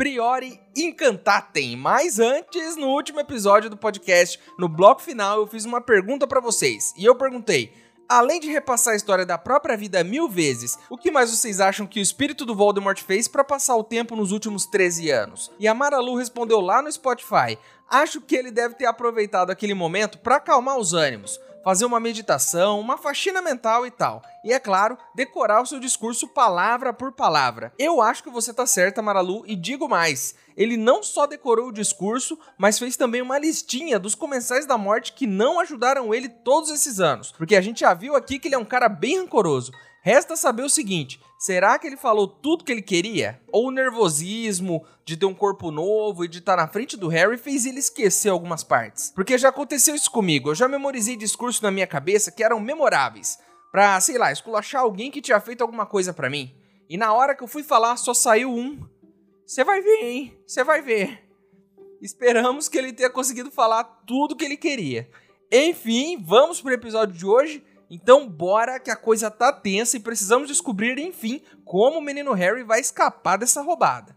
Priori Incantatem. Mas antes, no último episódio do podcast, no bloco final, eu fiz uma pergunta para vocês. E eu perguntei: além de repassar a história da própria vida mil vezes, o que mais vocês acham que o espírito do Voldemort fez para passar o tempo nos últimos 13 anos? E a Maralu respondeu lá no Spotify: acho que ele deve ter aproveitado aquele momento para acalmar os ânimos fazer uma meditação, uma faxina mental e tal. E é claro, decorar o seu discurso palavra por palavra. Eu acho que você tá certa, Maralu, e digo mais. Ele não só decorou o discurso, mas fez também uma listinha dos comensais da morte que não ajudaram ele todos esses anos. Porque a gente já viu aqui que ele é um cara bem rancoroso. Resta saber o seguinte: será que ele falou tudo que ele queria? Ou o nervosismo de ter um corpo novo e de estar na frente do Harry fez ele esquecer algumas partes? Porque já aconteceu isso comigo, eu já memorizei discursos na minha cabeça que eram memoráveis, pra, sei lá, esculachar alguém que tinha feito alguma coisa para mim. E na hora que eu fui falar, só saiu um. Você vai ver, hein? Você vai ver. Esperamos que ele tenha conseguido falar tudo que ele queria. Enfim, vamos pro episódio de hoje. Então, bora que a coisa tá tensa e precisamos descobrir, enfim, como o menino Harry vai escapar dessa roubada.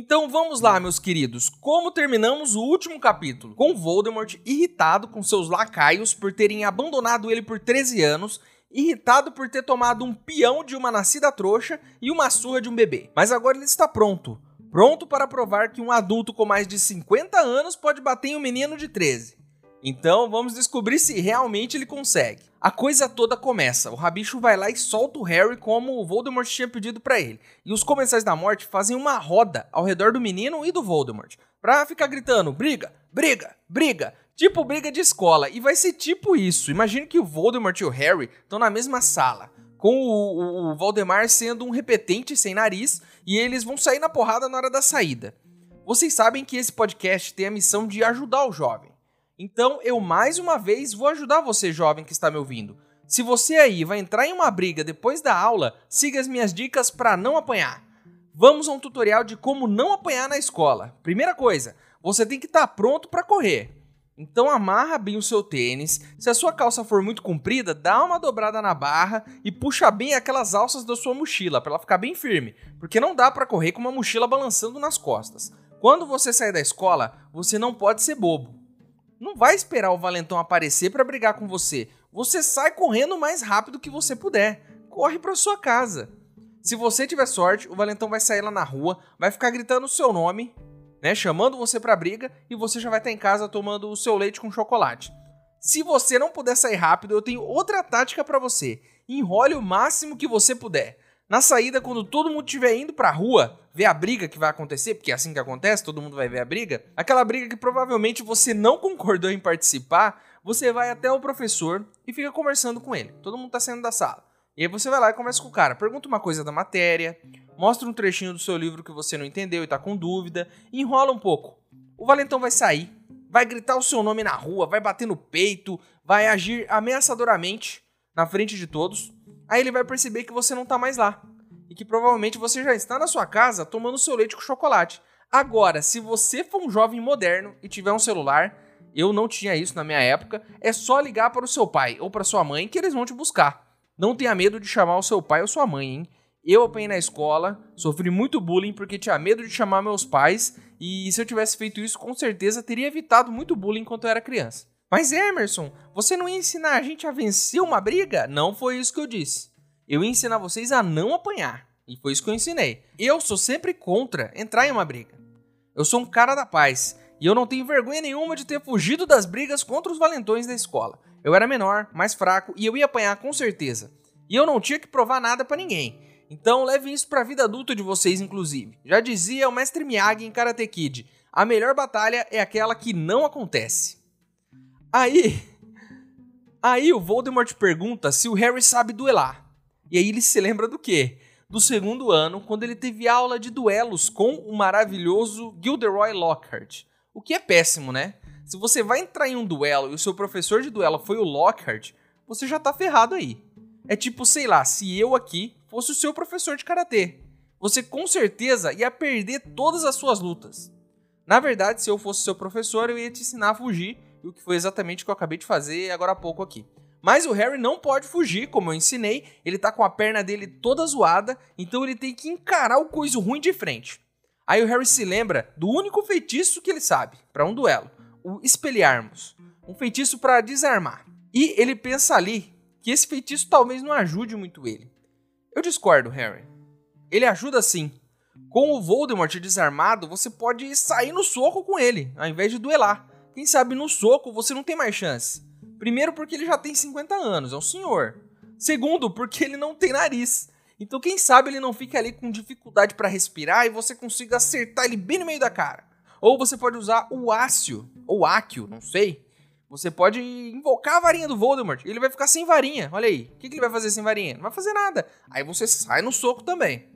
Então vamos lá, meus queridos. Como terminamos o último capítulo? Com Voldemort irritado com seus lacaios por terem abandonado ele por 13 anos, irritado por ter tomado um peão de uma nascida trouxa e uma surra de um bebê. Mas agora ele está pronto. Pronto para provar que um adulto com mais de 50 anos pode bater em um menino de 13. Então vamos descobrir se realmente ele consegue. A coisa toda começa. O Rabicho vai lá e solta o Harry como o Voldemort tinha pedido para ele. E os Comensais da Morte fazem uma roda ao redor do menino e do Voldemort. Pra ficar gritando: briga, briga, briga. Tipo briga de escola. E vai ser tipo isso. Imagine que o Voldemort e o Harry estão na mesma sala. Com o, o, o Voldemar sendo um repetente sem nariz. E eles vão sair na porrada na hora da saída. Vocês sabem que esse podcast tem a missão de ajudar o jovem. Então eu mais uma vez vou ajudar você, jovem que está me ouvindo. Se você aí vai entrar em uma briga depois da aula, siga as minhas dicas para não apanhar. Vamos a um tutorial de como não apanhar na escola. Primeira coisa, você tem que estar tá pronto para correr. Então amarra bem o seu tênis. Se a sua calça for muito comprida, dá uma dobrada na barra e puxa bem aquelas alças da sua mochila para ela ficar bem firme, porque não dá para correr com uma mochila balançando nas costas. Quando você sair da escola, você não pode ser bobo não vai esperar o valentão aparecer para brigar com você. Você sai correndo o mais rápido que você puder. Corre para sua casa. Se você tiver sorte, o valentão vai sair lá na rua, vai ficar gritando o seu nome, né, chamando você para briga e você já vai estar em casa tomando o seu leite com chocolate. Se você não puder sair rápido, eu tenho outra tática para você. Enrole o máximo que você puder. Na saída, quando todo mundo estiver indo pra rua ver a briga que vai acontecer, porque é assim que acontece, todo mundo vai ver a briga, aquela briga que provavelmente você não concordou em participar, você vai até o professor e fica conversando com ele. Todo mundo tá saindo da sala. E aí você vai lá e conversa com o cara, pergunta uma coisa da matéria, mostra um trechinho do seu livro que você não entendeu e tá com dúvida, enrola um pouco. O valentão vai sair, vai gritar o seu nome na rua, vai bater no peito, vai agir ameaçadoramente na frente de todos Aí ele vai perceber que você não tá mais lá. E que provavelmente você já está na sua casa tomando seu leite com chocolate. Agora, se você for um jovem moderno e tiver um celular, eu não tinha isso na minha época, é só ligar para o seu pai ou para sua mãe que eles vão te buscar. Não tenha medo de chamar o seu pai ou sua mãe, hein? Eu apanhei na escola, sofri muito bullying porque tinha medo de chamar meus pais, e se eu tivesse feito isso, com certeza teria evitado muito bullying enquanto eu era criança. Mas Emerson, você não ia ensinar a gente a vencer uma briga? Não foi isso que eu disse. Eu ia ensinar vocês a não apanhar. E foi isso que eu ensinei. Eu sou sempre contra entrar em uma briga. Eu sou um cara da paz. E eu não tenho vergonha nenhuma de ter fugido das brigas contra os valentões da escola. Eu era menor, mais fraco e eu ia apanhar com certeza. E eu não tinha que provar nada para ninguém. Então levem isso pra vida adulta de vocês, inclusive. Já dizia o mestre Miyagi em Karate Kid: a melhor batalha é aquela que não acontece. Aí. Aí o Voldemort pergunta se o Harry sabe duelar. E aí ele se lembra do quê? Do segundo ano, quando ele teve aula de duelos com o maravilhoso Gilderoy Lockhart. O que é péssimo, né? Se você vai entrar em um duelo e o seu professor de duelo foi o Lockhart, você já tá ferrado aí. É tipo, sei lá, se eu aqui fosse o seu professor de karatê. Você com certeza ia perder todas as suas lutas. Na verdade, se eu fosse seu professor, eu ia te ensinar a fugir, o que foi exatamente o que eu acabei de fazer agora há pouco aqui. Mas o Harry não pode fugir, como eu ensinei, ele tá com a perna dele toda zoada, então ele tem que encarar o coisa ruim de frente. Aí o Harry se lembra do único feitiço que ele sabe para um duelo, o espelharmos, um feitiço para desarmar. E ele pensa ali que esse feitiço talvez não ajude muito ele. Eu discordo, Harry. Ele ajuda sim. Com o Voldemort desarmado, você pode sair no soco com ele, ao invés de duelar. Quem sabe no soco você não tem mais chance. Primeiro, porque ele já tem 50 anos, é um senhor. Segundo, porque ele não tem nariz. Então, quem sabe ele não fica ali com dificuldade para respirar e você consiga acertar ele bem no meio da cara. Ou você pode usar o Ácio, ou Áquio, não sei, você pode invocar a varinha do Voldemort. Ele vai ficar sem varinha. Olha aí. O que, que ele vai fazer sem varinha? Não vai fazer nada. Aí você sai no soco também.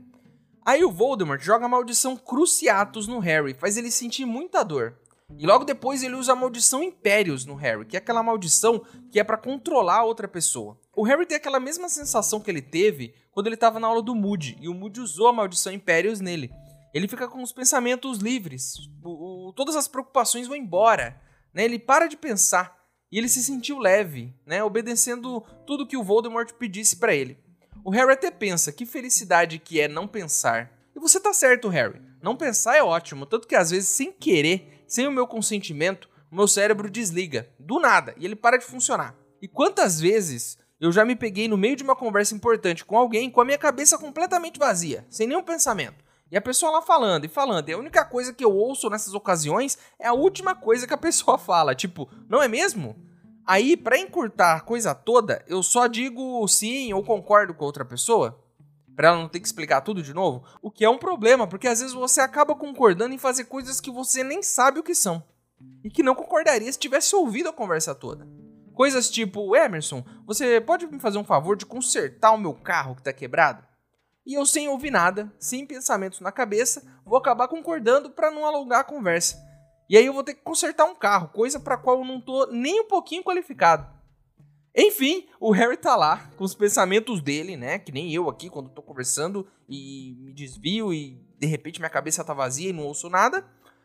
Aí o Voldemort joga a maldição Cruciatus no Harry, faz ele sentir muita dor. E logo depois ele usa a maldição Impérios no Harry, que é aquela maldição que é para controlar outra pessoa. O Harry tem aquela mesma sensação que ele teve quando ele estava na aula do Moody, e o Moody usou a maldição Impérios nele. Ele fica com os pensamentos livres, o, o, todas as preocupações vão embora. Né? Ele para de pensar e ele se sentiu leve, né? obedecendo tudo que o Voldemort pedisse para ele. O Harry até pensa que felicidade que é não pensar. E você tá certo, Harry. Não pensar é ótimo, tanto que às vezes sem querer, sem o meu consentimento, o meu cérebro desliga do nada e ele para de funcionar. E quantas vezes eu já me peguei no meio de uma conversa importante com alguém com a minha cabeça completamente vazia, sem nenhum pensamento. E a pessoa lá falando e falando. E a única coisa que eu ouço nessas ocasiões é a última coisa que a pessoa fala. Tipo, não é mesmo? Aí, para encurtar a coisa toda, eu só digo sim ou concordo com outra pessoa. Pra ela não ter que explicar tudo de novo. O que é um problema, porque às vezes você acaba concordando em fazer coisas que você nem sabe o que são. E que não concordaria se tivesse ouvido a conversa toda. Coisas tipo, Emerson, você pode me fazer um favor de consertar o meu carro que tá quebrado? E eu, sem ouvir nada, sem pensamentos na cabeça, vou acabar concordando para não alongar a conversa. E aí eu vou ter que consertar um carro, coisa para qual eu não tô nem um pouquinho qualificado. Enfim, o Harry tá lá com os pensamentos dele, né? Que nem eu aqui quando tô conversando e me desvio e de repente minha cabeça tá vazia e não ouço nada.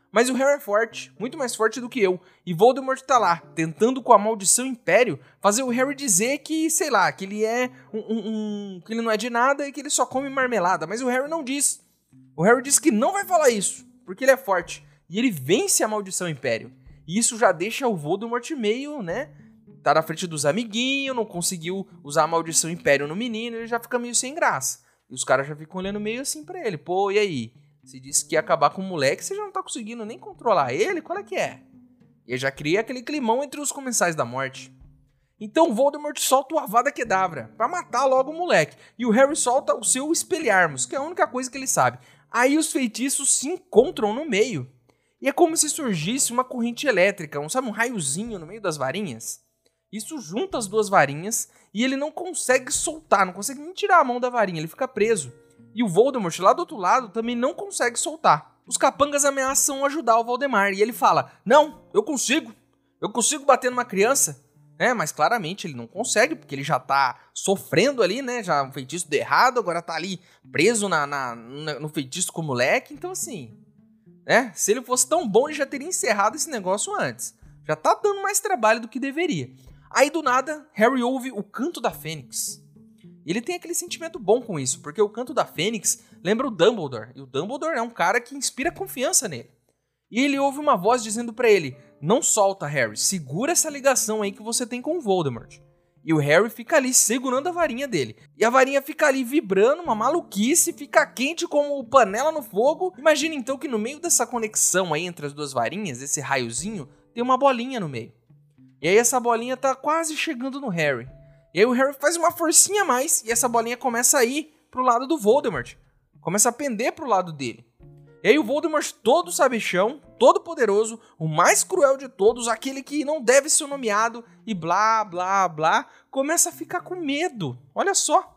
Mas o Harry é forte, muito mais forte do que eu. E Voldemort tá lá, tentando com a maldição Império fazer o Harry dizer que, sei lá, que ele é um, um, um, que ele não é de nada e que ele só come marmelada. Mas o Harry não diz. O Harry diz que não vai falar isso, porque ele é forte. E ele vence a maldição Império. E isso já deixa o Voldemort meio, né? Tá na frente dos amiguinhos, não conseguiu usar a maldição Império no menino, ele já fica meio sem graça. E os caras já ficam olhando meio assim pra ele. Pô, e aí? Você disse que ia acabar com o moleque, você já não tá conseguindo nem controlar ele? Qual é que é? E já cria aquele climão entre os comensais da morte. Então Voldemort solta o Avada Kedavra para matar logo o moleque. E o Harry solta o seu Espelharmos, que é a única coisa que ele sabe. Aí os feitiços se encontram no meio. E é como se surgisse uma corrente elétrica, um, sabe, um raiozinho no meio das varinhas. Isso junta as duas varinhas e ele não consegue soltar, não consegue nem tirar a mão da varinha, ele fica preso. E o Voldemort, lá do outro lado, também não consegue soltar. Os capangas ameaçam ajudar o Valdemar e ele fala: Não, eu consigo. Eu consigo bater numa criança. É, mas claramente ele não consegue, porque ele já tá sofrendo ali, né? Já um feitiço de errado, agora tá ali preso na, na, na, no feitiço com o moleque. Então, assim, né? Se ele fosse tão bom, ele já teria encerrado esse negócio antes. Já tá dando mais trabalho do que deveria. Aí do nada, Harry ouve o canto da Fênix. E ele tem aquele sentimento bom com isso, porque o canto da Fênix lembra o Dumbledore, e o Dumbledore é um cara que inspira confiança nele. E ele ouve uma voz dizendo para ele: "Não solta, Harry, segura essa ligação aí que você tem com o Voldemort". E o Harry fica ali segurando a varinha dele. E a varinha fica ali vibrando, uma maluquice, fica quente como panela no fogo. Imagina então que no meio dessa conexão aí entre as duas varinhas, esse raiozinho, tem uma bolinha no meio. E aí essa bolinha tá quase chegando no Harry. E aí o Harry faz uma forcinha a mais e essa bolinha começa a ir pro lado do Voldemort. Começa a pender pro lado dele. E aí o Voldemort, todo sabichão, todo poderoso, o mais cruel de todos, aquele que não deve ser nomeado e blá, blá, blá, começa a ficar com medo. Olha só.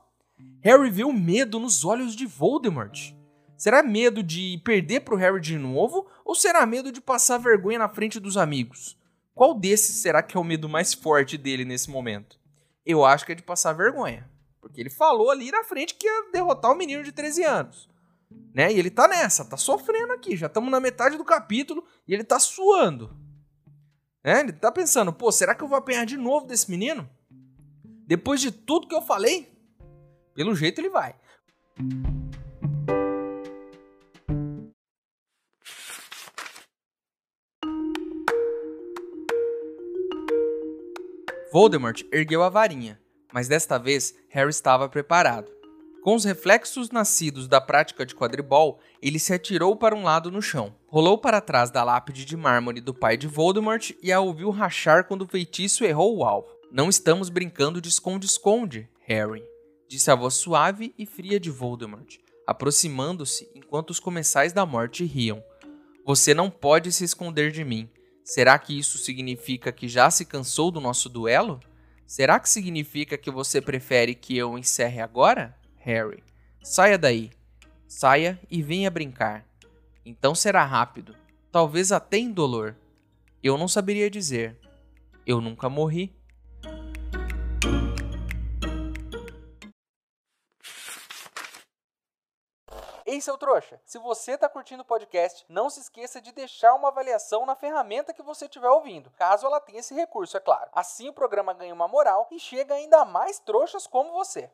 Harry vê o medo nos olhos de Voldemort. Será medo de perder pro Harry de novo ou será medo de passar vergonha na frente dos amigos? Qual desses será que é o medo mais forte dele nesse momento? Eu acho que é de passar vergonha. Porque ele falou ali na frente que ia derrotar o menino de 13 anos. Né? E ele tá nessa, tá sofrendo aqui. Já estamos na metade do capítulo e ele tá suando. Né? Ele tá pensando, pô, será que eu vou apanhar de novo desse menino? Depois de tudo que eu falei? Pelo jeito ele vai. Voldemort ergueu a varinha, mas desta vez Harry estava preparado. Com os reflexos nascidos da prática de quadribol, ele se atirou para um lado no chão, rolou para trás da lápide de mármore do pai de Voldemort e a ouviu rachar quando o feitiço errou o alvo. Não estamos brincando de esconde-esconde, Harry, disse a voz suave e fria de Voldemort, aproximando-se enquanto os comensais da morte riam. Você não pode se esconder de mim. Será que isso significa que já se cansou do nosso duelo? Será que significa que você prefere que eu encerre agora? Harry, saia daí. Saia e venha brincar. Então será rápido, talvez até indolor. Eu não saberia dizer. Eu nunca morri. Seu trouxa! Se você está curtindo o podcast, não se esqueça de deixar uma avaliação na ferramenta que você estiver ouvindo, caso ela tenha esse recurso, é claro. Assim o programa ganha uma moral e chega ainda mais trouxas como você.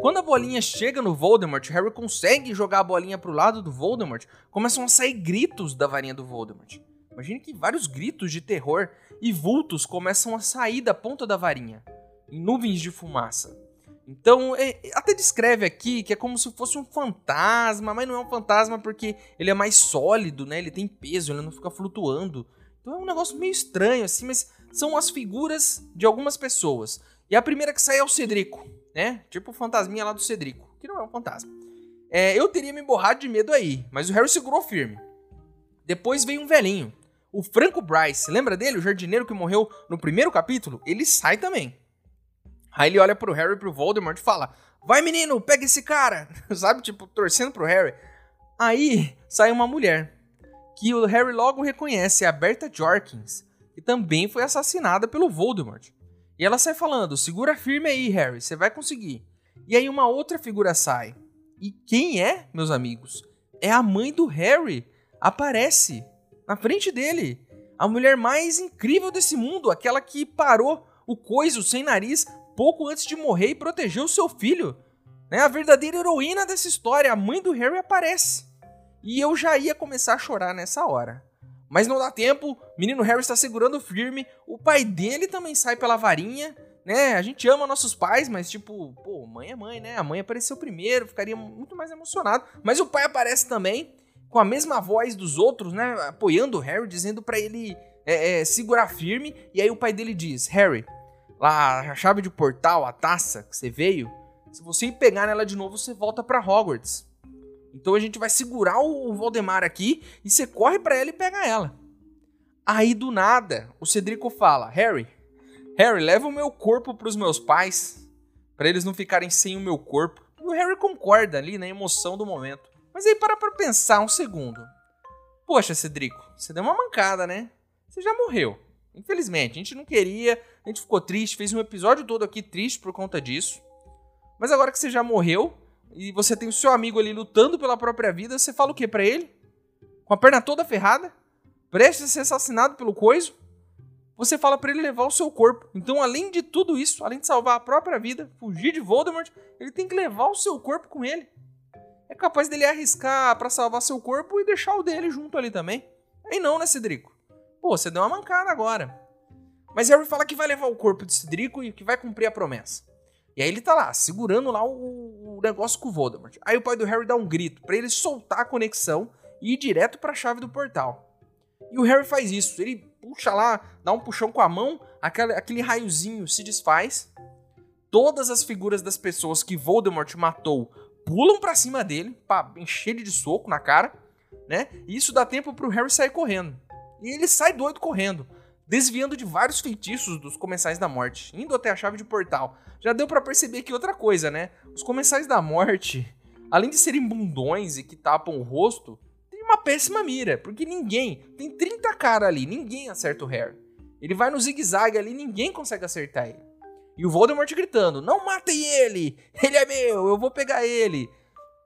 Quando a bolinha chega no Voldemort, Harry consegue jogar a bolinha pro lado do Voldemort, começam a sair gritos da varinha do Voldemort. Imagine que vários gritos de terror e vultos começam a sair da ponta da varinha nuvens de fumaça. Então, é, até descreve aqui que é como se fosse um fantasma, mas não é um fantasma porque ele é mais sólido, né? Ele tem peso, ele não fica flutuando. Então é um negócio meio estranho, assim, mas são as figuras de algumas pessoas. E a primeira que sai é o Cedrico, né? Tipo o fantasminha lá do Cedrico, que não é um fantasma. É, eu teria me borrado de medo aí, mas o Harry segurou firme. Depois veio um velhinho, o Franco Bryce. Lembra dele, o jardineiro que morreu no primeiro capítulo? Ele sai também. Aí ele olha pro Harry e pro Voldemort e fala: Vai menino, pega esse cara! Sabe, tipo, torcendo pro Harry. Aí sai uma mulher, que o Harry logo reconhece, é a Berta Jorkins, que também foi assassinada pelo Voldemort. E ela sai falando: Segura firme aí, Harry, você vai conseguir. E aí uma outra figura sai. E quem é, meus amigos? É a mãe do Harry. Aparece na frente dele. A mulher mais incrível desse mundo, aquela que parou o coiso sem nariz pouco antes de morrer e protegeu seu filho. Né? A verdadeira heroína dessa história, a mãe do Harry, aparece. E eu já ia começar a chorar nessa hora. Mas não dá tempo, o menino Harry está segurando firme, o pai dele também sai pela varinha, né? A gente ama nossos pais, mas tipo, pô, mãe é mãe, né? A mãe apareceu primeiro, ficaria muito mais emocionado. Mas o pai aparece também, com a mesma voz dos outros, né? Apoiando o Harry, dizendo para ele é, é, segurar firme. E aí o pai dele diz: Harry, lá a chave de portal, a taça que você veio, se você pegar nela de novo, você volta para Hogwarts. Então a gente vai segurar o Voldemar aqui e você corre para ela e pega ela. Aí do nada, o Cedrico fala: "Harry, Harry, leva o meu corpo para os meus pais, para eles não ficarem sem o meu corpo". E o Harry concorda ali na emoção do momento. Mas aí para pra pensar um segundo. Poxa, Cedrico, você deu uma mancada, né? Você já morreu. Infelizmente, a gente não queria, a gente ficou triste, fez um episódio todo aqui triste por conta disso. Mas agora que você já morreu e você tem o seu amigo ali lutando pela própria vida, você fala o que para ele? Com a perna toda ferrada? Prestes a ser assassinado pelo coiso? você fala para ele levar o seu corpo. Então, além de tudo isso, além de salvar a própria vida, fugir de Voldemort, ele tem que levar o seu corpo com ele. É capaz dele arriscar para salvar seu corpo e deixar o dele junto ali também. Aí não, né, Cedrico? Pô, você deu uma mancada agora. Mas Harry fala que vai levar o corpo de Cedrico e que vai cumprir a promessa. E aí ele tá lá, segurando lá o, o negócio com o Voldemort. Aí o pai do Harry dá um grito para ele soltar a conexão e ir direto para a chave do portal. E o Harry faz isso, ele puxa lá, dá um puxão com a mão, aquele, aquele raiozinho se desfaz. Todas as figuras das pessoas que Voldemort matou pulam para cima dele, para encher ele de soco na cara, né? E isso dá tempo pro Harry sair correndo. E ele sai doido correndo desviando de vários feitiços dos Comensais da Morte, indo até a chave de portal. Já deu para perceber que outra coisa, né? Os Comensais da Morte, além de serem bundões e que tapam o rosto, tem uma péssima mira, porque ninguém, tem 30 caras ali, ninguém acerta o Harry. Ele vai no zigue-zague ali, ninguém consegue acertar ele. E o Voldemort gritando: Não matem ele! Ele é meu, eu vou pegar ele!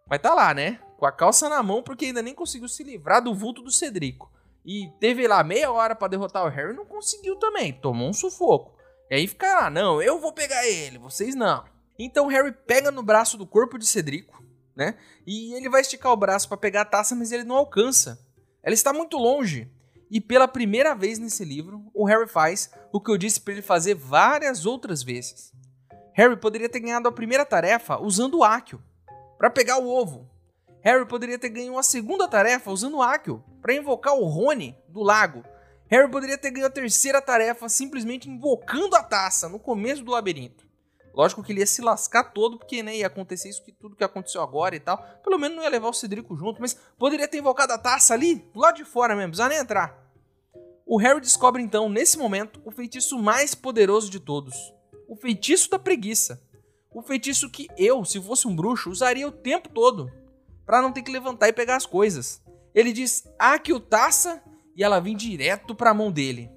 Mas tá lá, né? Com a calça na mão, porque ainda nem conseguiu se livrar do vulto do Cedrico e teve lá meia hora para derrotar o Harry, não conseguiu também, tomou um sufoco. E aí fica lá, não, eu vou pegar ele, vocês não. Então Harry pega no braço do corpo de Cedrico, né? E ele vai esticar o braço para pegar a taça, mas ele não alcança. Ela está muito longe. E pela primeira vez nesse livro, o Harry faz o que eu disse para ele fazer várias outras vezes. Harry poderia ter ganhado a primeira tarefa usando o Accio para pegar o ovo, Harry poderia ter ganho uma segunda tarefa usando o Accio para invocar o Rony do lago. Harry poderia ter ganho a terceira tarefa simplesmente invocando a taça no começo do labirinto. Lógico que ele ia se lascar todo, porque né, ia acontecer isso que tudo que aconteceu agora e tal. Pelo menos não ia levar o Cedrico junto, mas poderia ter invocado a taça ali, do lado de fora mesmo, precisava nem entrar. O Harry descobre então, nesse momento, o feitiço mais poderoso de todos: o feitiço da preguiça. O feitiço que eu, se fosse um bruxo, usaria o tempo todo para não ter que levantar e pegar as coisas. Ele diz: "Ah, que o taça" e ela vem direto para a mão dele.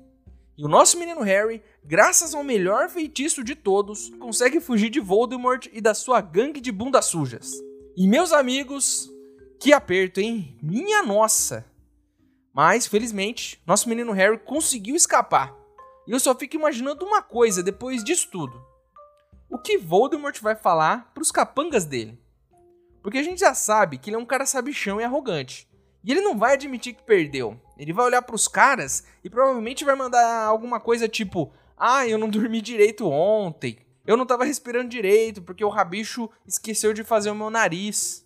E o nosso menino Harry, graças ao melhor feitiço de todos, consegue fugir de Voldemort e da sua gangue de bundas sujas. E meus amigos, que aperto, hein? Minha nossa! Mas, felizmente, nosso menino Harry conseguiu escapar. E eu só fico imaginando uma coisa depois disso tudo. O que Voldemort vai falar para os capangas dele? Porque a gente já sabe que ele é um cara sabichão e arrogante. E ele não vai admitir que perdeu. Ele vai olhar para os caras e provavelmente vai mandar alguma coisa tipo: "Ah, eu não dormi direito ontem. Eu não tava respirando direito porque o rabicho esqueceu de fazer o meu nariz."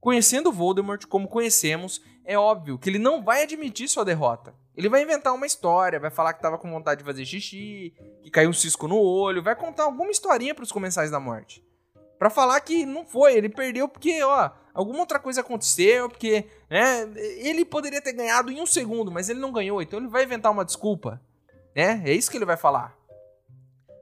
Conhecendo Voldemort como conhecemos, é óbvio que ele não vai admitir sua derrota. Ele vai inventar uma história, vai falar que tava com vontade de fazer xixi, que caiu um cisco no olho, vai contar alguma historinha para os comensais da morte para falar que não foi, ele perdeu porque, ó, alguma outra coisa aconteceu, porque, né, ele poderia ter ganhado em um segundo, mas ele não ganhou, então ele vai inventar uma desculpa, né? É isso que ele vai falar.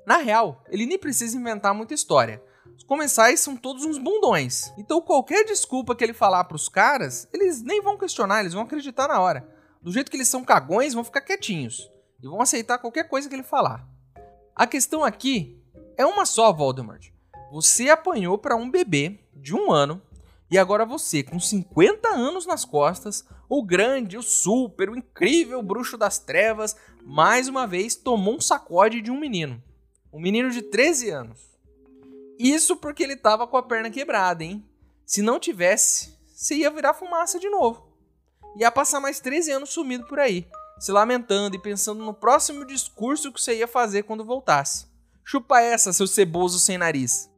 Na real, ele nem precisa inventar muita história. Os comensais são todos uns bundões. Então qualquer desculpa que ele falar pros caras, eles nem vão questionar, eles vão acreditar na hora. Do jeito que eles são cagões, vão ficar quietinhos e vão aceitar qualquer coisa que ele falar. A questão aqui é uma só, Voldemort. Você apanhou para um bebê de um ano e agora você, com 50 anos nas costas, o grande, o super, o incrível bruxo das trevas, mais uma vez tomou um sacode de um menino. Um menino de 13 anos. Isso porque ele tava com a perna quebrada, hein? Se não tivesse, você ia virar fumaça de novo. Ia passar mais 13 anos sumido por aí, se lamentando e pensando no próximo discurso que você ia fazer quando voltasse. Chupa essa, seu ceboso sem nariz.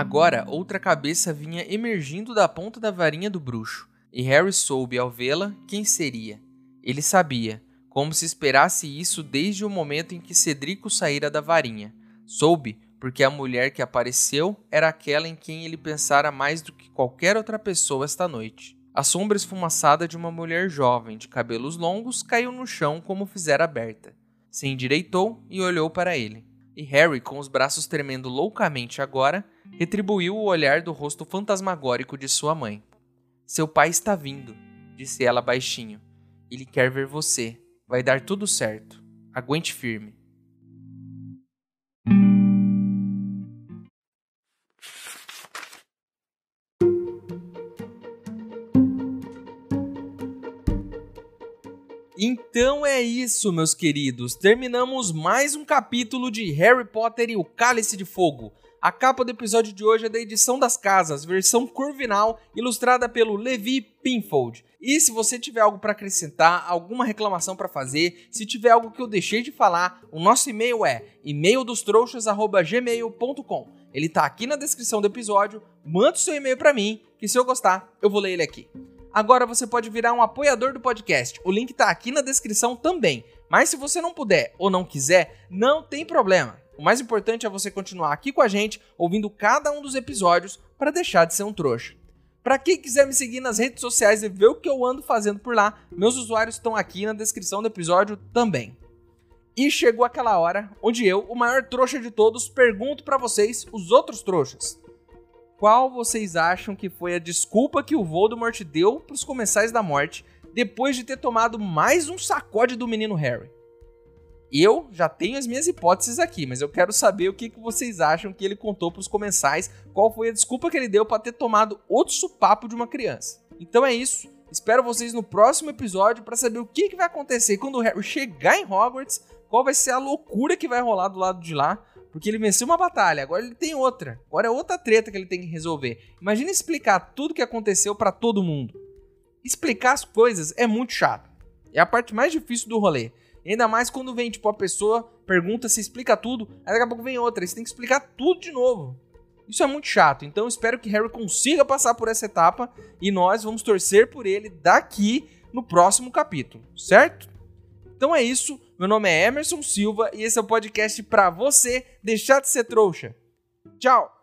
Agora, outra cabeça vinha emergindo da ponta da varinha do bruxo, e Harry soube ao vê-la quem seria. Ele sabia, como se esperasse isso desde o momento em que Cedrico saíra da varinha. Soube porque a mulher que apareceu era aquela em quem ele pensara mais do que qualquer outra pessoa esta noite. A sombra esfumaçada de uma mulher jovem, de cabelos longos, caiu no chão como fizera aberta. Se endireitou e olhou para ele. E Harry, com os braços tremendo loucamente agora, retribuiu o olhar do rosto fantasmagórico de sua mãe. Seu pai está vindo, disse ela baixinho. Ele quer ver você. Vai dar tudo certo. Aguente firme. Então é isso, meus queridos. Terminamos mais um capítulo de Harry Potter e o Cálice de Fogo. A capa do episódio de hoje é da edição das casas, versão curvinal, ilustrada pelo Levi Pinfold. E se você tiver algo para acrescentar, alguma reclamação para fazer, se tiver algo que eu deixei de falar, o nosso e-mail é e-maildostrouxas@gmail.com. Ele tá aqui na descrição do episódio. Manda o seu e-mail para mim, que se eu gostar, eu vou ler ele aqui. Agora você pode virar um apoiador do podcast. O link tá aqui na descrição também. Mas se você não puder ou não quiser, não tem problema. O mais importante é você continuar aqui com a gente, ouvindo cada um dos episódios, para deixar de ser um trouxa. Para quem quiser me seguir nas redes sociais e ver o que eu ando fazendo por lá, meus usuários estão aqui na descrição do episódio também. E chegou aquela hora onde eu, o maior trouxa de todos, pergunto para vocês, os outros trouxas. Qual vocês acham que foi a desculpa que o Voldemort deu para os comensais da morte depois de ter tomado mais um sacode do menino Harry? Eu já tenho as minhas hipóteses aqui, mas eu quero saber o que, que vocês acham que ele contou para os comensais, qual foi a desculpa que ele deu para ter tomado outro supapo de uma criança. Então é isso. Espero vocês no próximo episódio para saber o que, que vai acontecer quando o Harry chegar em Hogwarts, qual vai ser a loucura que vai rolar do lado de lá, porque ele venceu uma batalha, agora ele tem outra. Agora é outra treta que ele tem que resolver. Imagina explicar tudo o que aconteceu para todo mundo. Explicar as coisas é muito chato. É a parte mais difícil do rolê. Ainda mais quando vem, tipo, a pessoa pergunta, se explica tudo, aí daqui a pouco vem outra, você tem que explicar tudo de novo. Isso é muito chato, então espero que Harry consiga passar por essa etapa e nós vamos torcer por ele daqui no próximo capítulo, certo? Então é isso, meu nome é Emerson Silva e esse é o podcast para você deixar de ser trouxa. Tchau!